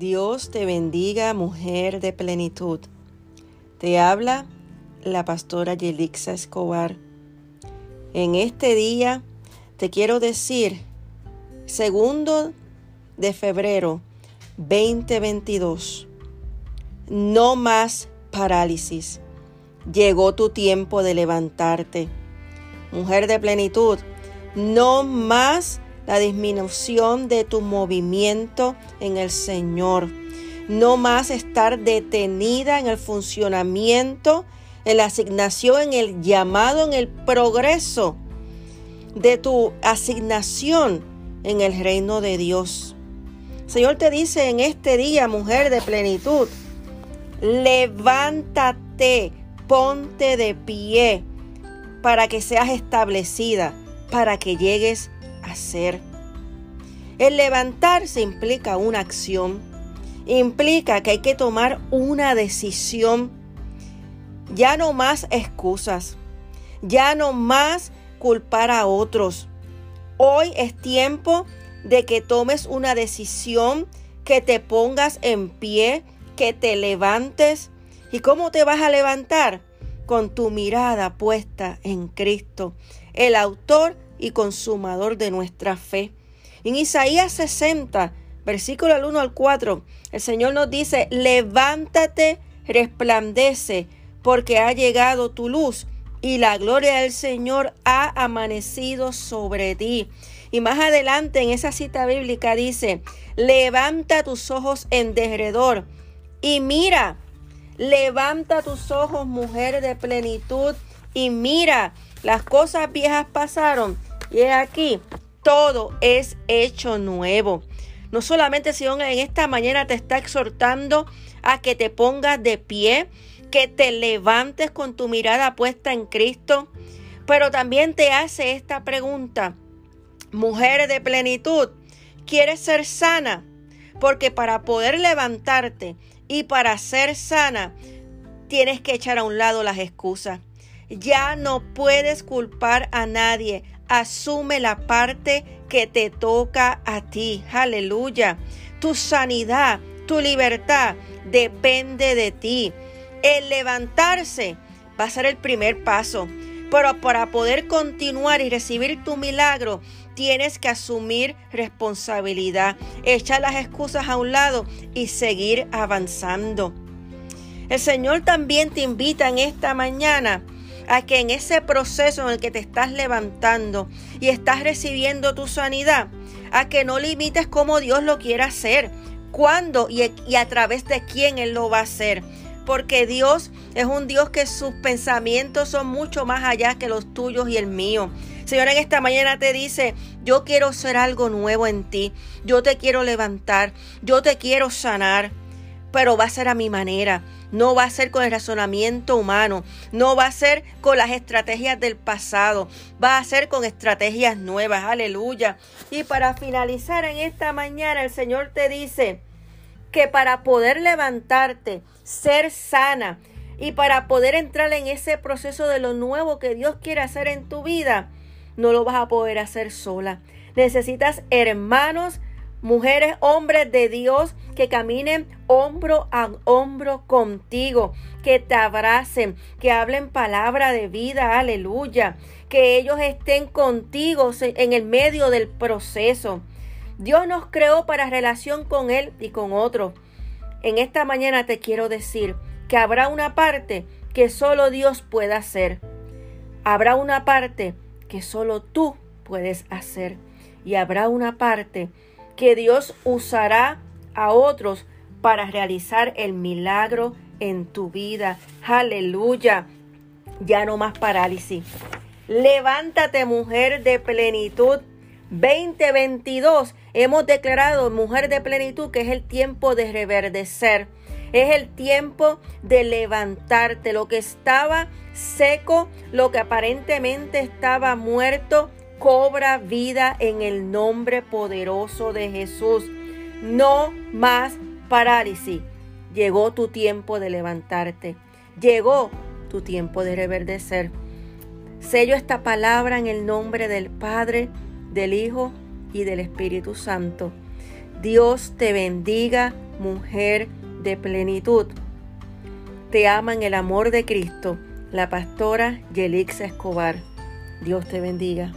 Dios te bendiga, mujer de plenitud. Te habla la pastora Yelixa Escobar. En este día te quiero decir, segundo de febrero 2022, no más parálisis. Llegó tu tiempo de levantarte. Mujer de plenitud, no más la disminución de tu movimiento en el Señor. No más estar detenida en el funcionamiento, en la asignación, en el llamado, en el progreso de tu asignación en el reino de Dios. Señor te dice en este día, mujer de plenitud, levántate, ponte de pie para que seas establecida, para que llegues hacer. El levantarse implica una acción, implica que hay que tomar una decisión. Ya no más excusas, ya no más culpar a otros. Hoy es tiempo de que tomes una decisión, que te pongas en pie, que te levantes. ¿Y cómo te vas a levantar? Con tu mirada puesta en Cristo, el autor y consumador de nuestra fe. En Isaías 60, versículo 1 al 4, el Señor nos dice, levántate, resplandece, porque ha llegado tu luz y la gloria del Señor ha amanecido sobre ti. Y más adelante en esa cita bíblica dice, levanta tus ojos en derredor y mira, levanta tus ojos mujer de plenitud y mira, las cosas viejas pasaron y aquí, todo es hecho nuevo. No solamente Señor en esta mañana te está exhortando a que te pongas de pie, que te levantes con tu mirada puesta en Cristo, pero también te hace esta pregunta. Mujer de plenitud, ¿quieres ser sana? Porque para poder levantarte y para ser sana, tienes que echar a un lado las excusas. Ya no puedes culpar a nadie asume la parte que te toca a ti. Aleluya. Tu sanidad, tu libertad depende de ti. El levantarse va a ser el primer paso. Pero para poder continuar y recibir tu milagro, tienes que asumir responsabilidad, echar las excusas a un lado y seguir avanzando. El Señor también te invita en esta mañana a que en ese proceso en el que te estás levantando y estás recibiendo tu sanidad, a que no limites cómo Dios lo quiere hacer, cuándo y, y a través de quién Él lo va a hacer. Porque Dios es un Dios que sus pensamientos son mucho más allá que los tuyos y el mío. Señor, en esta mañana te dice, yo quiero ser algo nuevo en ti, yo te quiero levantar, yo te quiero sanar, pero va a ser a mi manera no va a ser con el razonamiento humano, no va a ser con las estrategias del pasado, va a ser con estrategias nuevas, aleluya. Y para finalizar en esta mañana, el Señor te dice que para poder levantarte, ser sana y para poder entrar en ese proceso de lo nuevo que Dios quiere hacer en tu vida, no lo vas a poder hacer sola. Necesitas hermanos, mujeres, hombres de Dios que caminen hombro a hombro contigo, que te abracen, que hablen palabra de vida, aleluya, que ellos estén contigo en el medio del proceso. Dios nos creó para relación con Él y con otros. En esta mañana te quiero decir que habrá una parte que solo Dios puede hacer. Habrá una parte que solo tú puedes hacer. Y habrá una parte que Dios usará a otros para realizar el milagro en tu vida. Aleluya. Ya no más parálisis. Levántate mujer de plenitud. 2022 hemos declarado mujer de plenitud que es el tiempo de reverdecer. Es el tiempo de levantarte. Lo que estaba seco, lo que aparentemente estaba muerto, cobra vida en el nombre poderoso de Jesús. No más parálisis. Llegó tu tiempo de levantarte. Llegó tu tiempo de reverdecer. Sello esta palabra en el nombre del Padre, del Hijo y del Espíritu Santo. Dios te bendiga, mujer de plenitud. Te ama en el amor de Cristo, la pastora Yelixa Escobar. Dios te bendiga.